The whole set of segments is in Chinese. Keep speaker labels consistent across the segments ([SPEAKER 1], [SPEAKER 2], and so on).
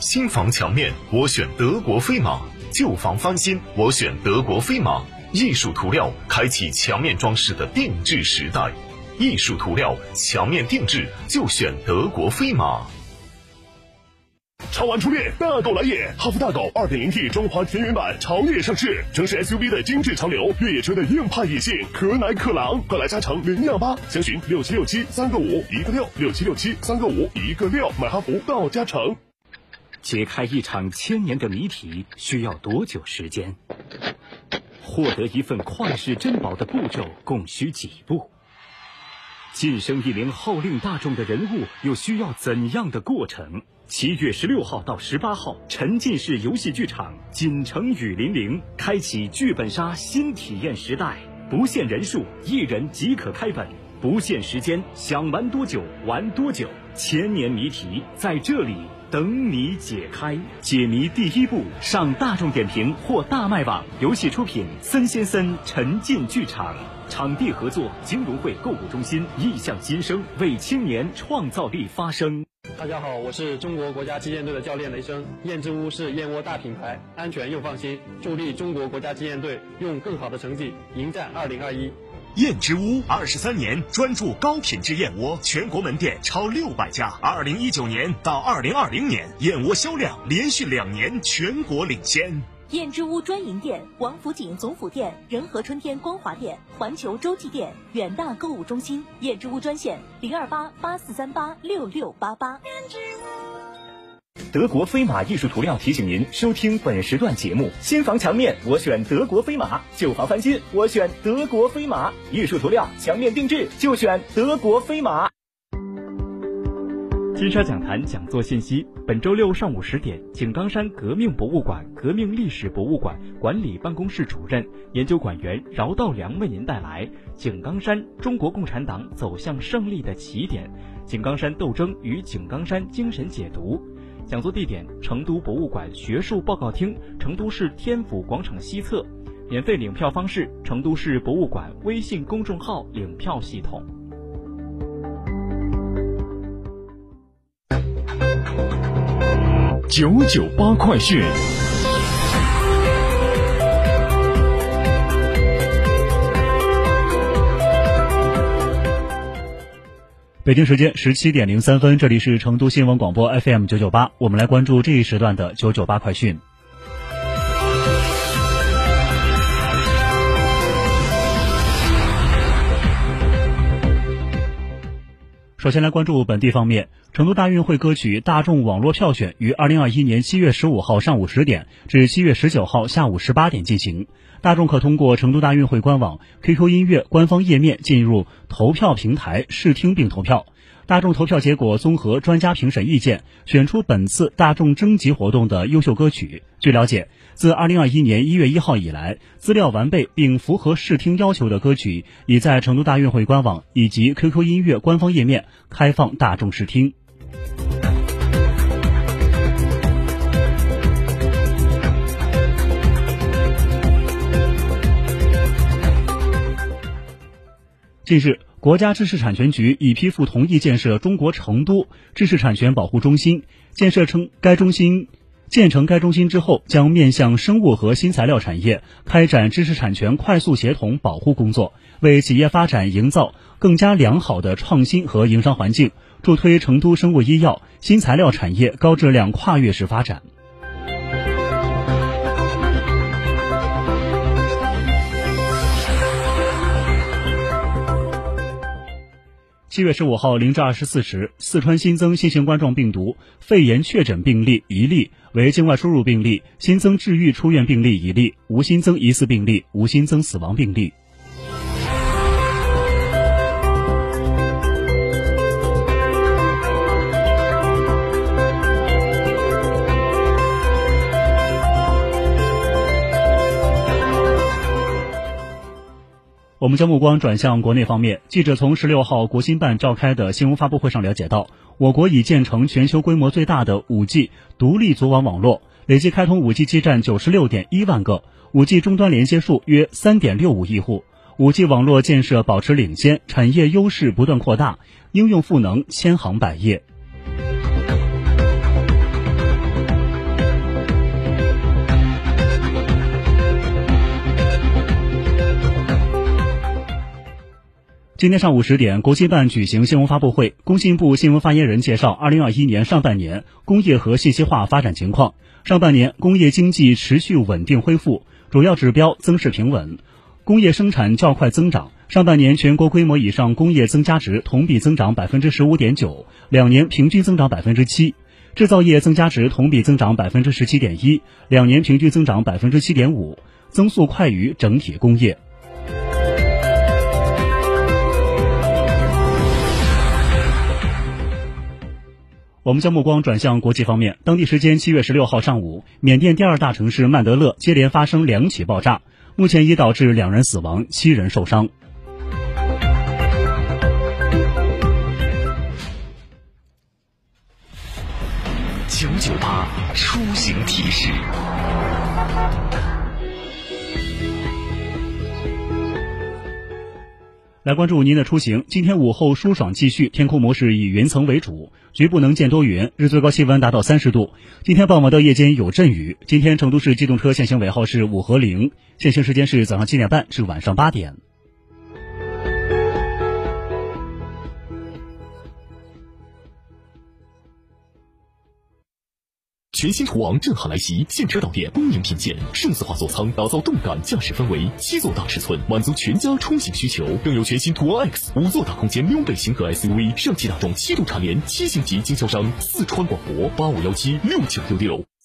[SPEAKER 1] 新
[SPEAKER 2] 房墙面，我选德国飞马；旧房翻新，我选德国飞马。艺术涂料开启墙面装饰的定制时代，艺术涂料墙面定制就选德国飞马。
[SPEAKER 3] 超玩初恋，大狗来也！哈弗大狗 2.0T 中华田园版潮野上市，城市 SUV 的精致潮流，越野车的硬派野性，可奶可狼，快来加诚零幺八，详询六七六七三个五一个六六七六七三个五一个六，买哈弗到加诚。
[SPEAKER 4] 解开一场千年的谜题需要多久时间？获得一份旷世珍宝的步骤共需几步？晋升一名号令大众的人物又需要怎样的过程？七月十六号到十八号，沉浸式游戏剧场锦城雨霖铃开启剧本杀新体验时代，不限人数，一人即可开本，不限时间，想玩多久玩多久。千年谜题在这里等你解开。解谜第一步，上大众点评或大麦网。游戏出品：森先森沉浸剧场。场地合作：金融汇购物中心。意向新生，为青年创造力发声。
[SPEAKER 5] 大家好，我是中国国家击剑队的教练雷声。燕之屋是燕窝大品牌，安全又放心，助力中国国家击剑队用更好的成绩迎战二零二一。
[SPEAKER 2] 燕之屋二十三年专注高品质燕窝，全国门店超六百家。二零一九年到二零二零年，燕窝销量连续两年全国领先。
[SPEAKER 6] 燕之屋专营店：王府井总府店、仁和春天光华店、环球洲际店、远大购物中心。燕之屋专线：零二八八四三八六六八八。
[SPEAKER 4] 德国飞马艺术涂料提醒您收听本时段节目：新房墙面我选德国飞马，旧房翻新我选德国飞马，艺术涂料墙面定制就选德国飞马。
[SPEAKER 7] 金沙讲坛讲座信息：本周六上午十点，井冈山革命博物馆革命历史博物馆管理办公室主任、研究馆员饶道良为您带来《井冈山：中国共产党走向胜利的起点》，井冈山斗争与井冈山精神解读。讲座地点：成都博物馆学术报告厅，成都市天府广场西侧。免费领票方式：成都市博物馆微信公众号领票系统。
[SPEAKER 3] 九九八快讯。
[SPEAKER 8] 北京时间十七点零三分，这里是成都新闻广播 FM 九九八，我们来关注这一时段的九九八快讯。首先来关注本地方面，成都大运会歌曲大众网络票选于二零二一年七月十五号上午十点至七月十九号下午十八点进行。大众可通过成都大运会官网、QQ 音乐官方页面进入投票平台试听并投票。大众投票结果综合专家评审意见，选出本次大众征集活动的优秀歌曲。据了解，自二零二一年一月一号以来，资料完备并符合试听要求的歌曲，已在成都大运会官网以及 QQ 音乐官方页面开放大众试听。近日，国家知识产权局已批复同意建设中国成都知识产权保护中心。建设成该中心建成该中心之后，将面向生物和新材料产业开展知识产权快速协同保护工作，为企业发展营造更加良好的创新和营商环境，助推成都生物医药、新材料产业高质量跨越式发展。七月十五号零至二十四时，四川新增新型冠状病毒肺炎确诊病例一例，为境外输入病例；新增治愈出院病例一例，无新增疑似病例，无新增死亡病例。我们将目光转向国内方面，记者从十六号国新办召开的新闻发布会上了解到，我国已建成全球规模最大的五 G 独立组网网络，累计开通五 G 基站九十六点一万个，五 G 终端连接数约三点六五亿户，五 G 网络建设保持领先，产业优势不断扩大，应用赋能千行百业。今天上午十点，国新办举行新闻发布会。工信部新闻发言人介绍，二零二一年上半年工业和信息化发展情况。上半年工业经济持续稳定恢复，主要指标增势平稳，工业生产较快增长。上半年全国规模以上工业增加值同比增长百分之十五点九，两年平均增长百分之七；制造业增加值同比增长百分之十七点一，两年平均增长百分之七点五，增速快于整体工业。我们将目光转向国际方面。当地时间七月十六号上午，缅甸第二大城市曼德勒接连发生两起爆炸，目前已导致两人死亡，七人受伤。
[SPEAKER 1] 九九八出行提示。
[SPEAKER 8] 来关注您的出行。今天午后舒爽继续，天空模式以云层为主，局部能见多云，日最高气温达到三十度。今天傍晚到夜间有阵雨。今天成都市机动车限行尾号是五和零，限行时间是早上七点半至晚上八点。
[SPEAKER 3] 全新途昂震撼来袭，现车到店，恭迎品鉴，数字化座舱打造动感驾驶氛围，七座大尺寸满足全家出行需求，更有全新途昂 X 五座大空间溜背型格 SUV，上汽大众七度蝉联七星级经销商，四川广博八五幺七六九六六。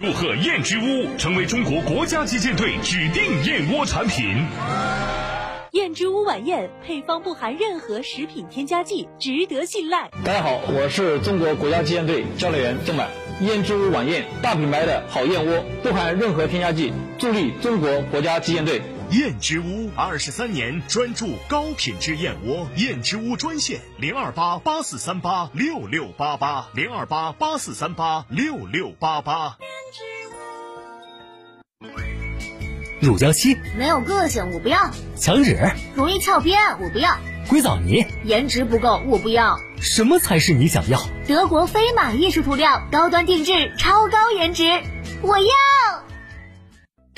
[SPEAKER 9] 祝贺燕之屋成为中国国家击剑队指定燕窝产品。
[SPEAKER 6] 燕之屋晚宴配方不含任何食品添加剂，值得信赖。
[SPEAKER 5] 大家好，我是中国国家击剑队教练员郑满。燕之屋晚宴，大品牌的好燕窝，不含任何添加剂，助力中国国家击剑队。
[SPEAKER 10] 燕之屋二十三年专注高品质燕窝，燕之屋专线零二八八四三八六六八八零二八八四三八六六八八。
[SPEAKER 11] 乳胶漆
[SPEAKER 12] 没有个性，我不要；
[SPEAKER 11] 墙纸
[SPEAKER 12] 容易翘边，我不要；
[SPEAKER 11] 硅藻泥
[SPEAKER 12] 颜值不够，我不要。
[SPEAKER 11] 什么才是你想要？
[SPEAKER 12] 德国飞马艺术涂料，高端定制，超高颜值，我要。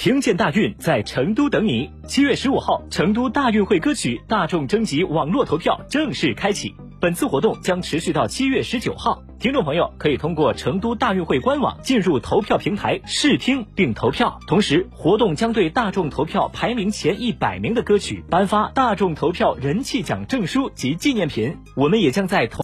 [SPEAKER 4] 听见大运在成都等你。七月十五号，成都大运会歌曲大众征集网络投票正式开启。本次活动将持续到七月十九号，听众朋友可以通过成都大运会官网进入投票平台试听并投票。同时，活动将对大众投票排名前一百名的歌曲颁发大众投票人气奖证书及纪念品。我们也将在投。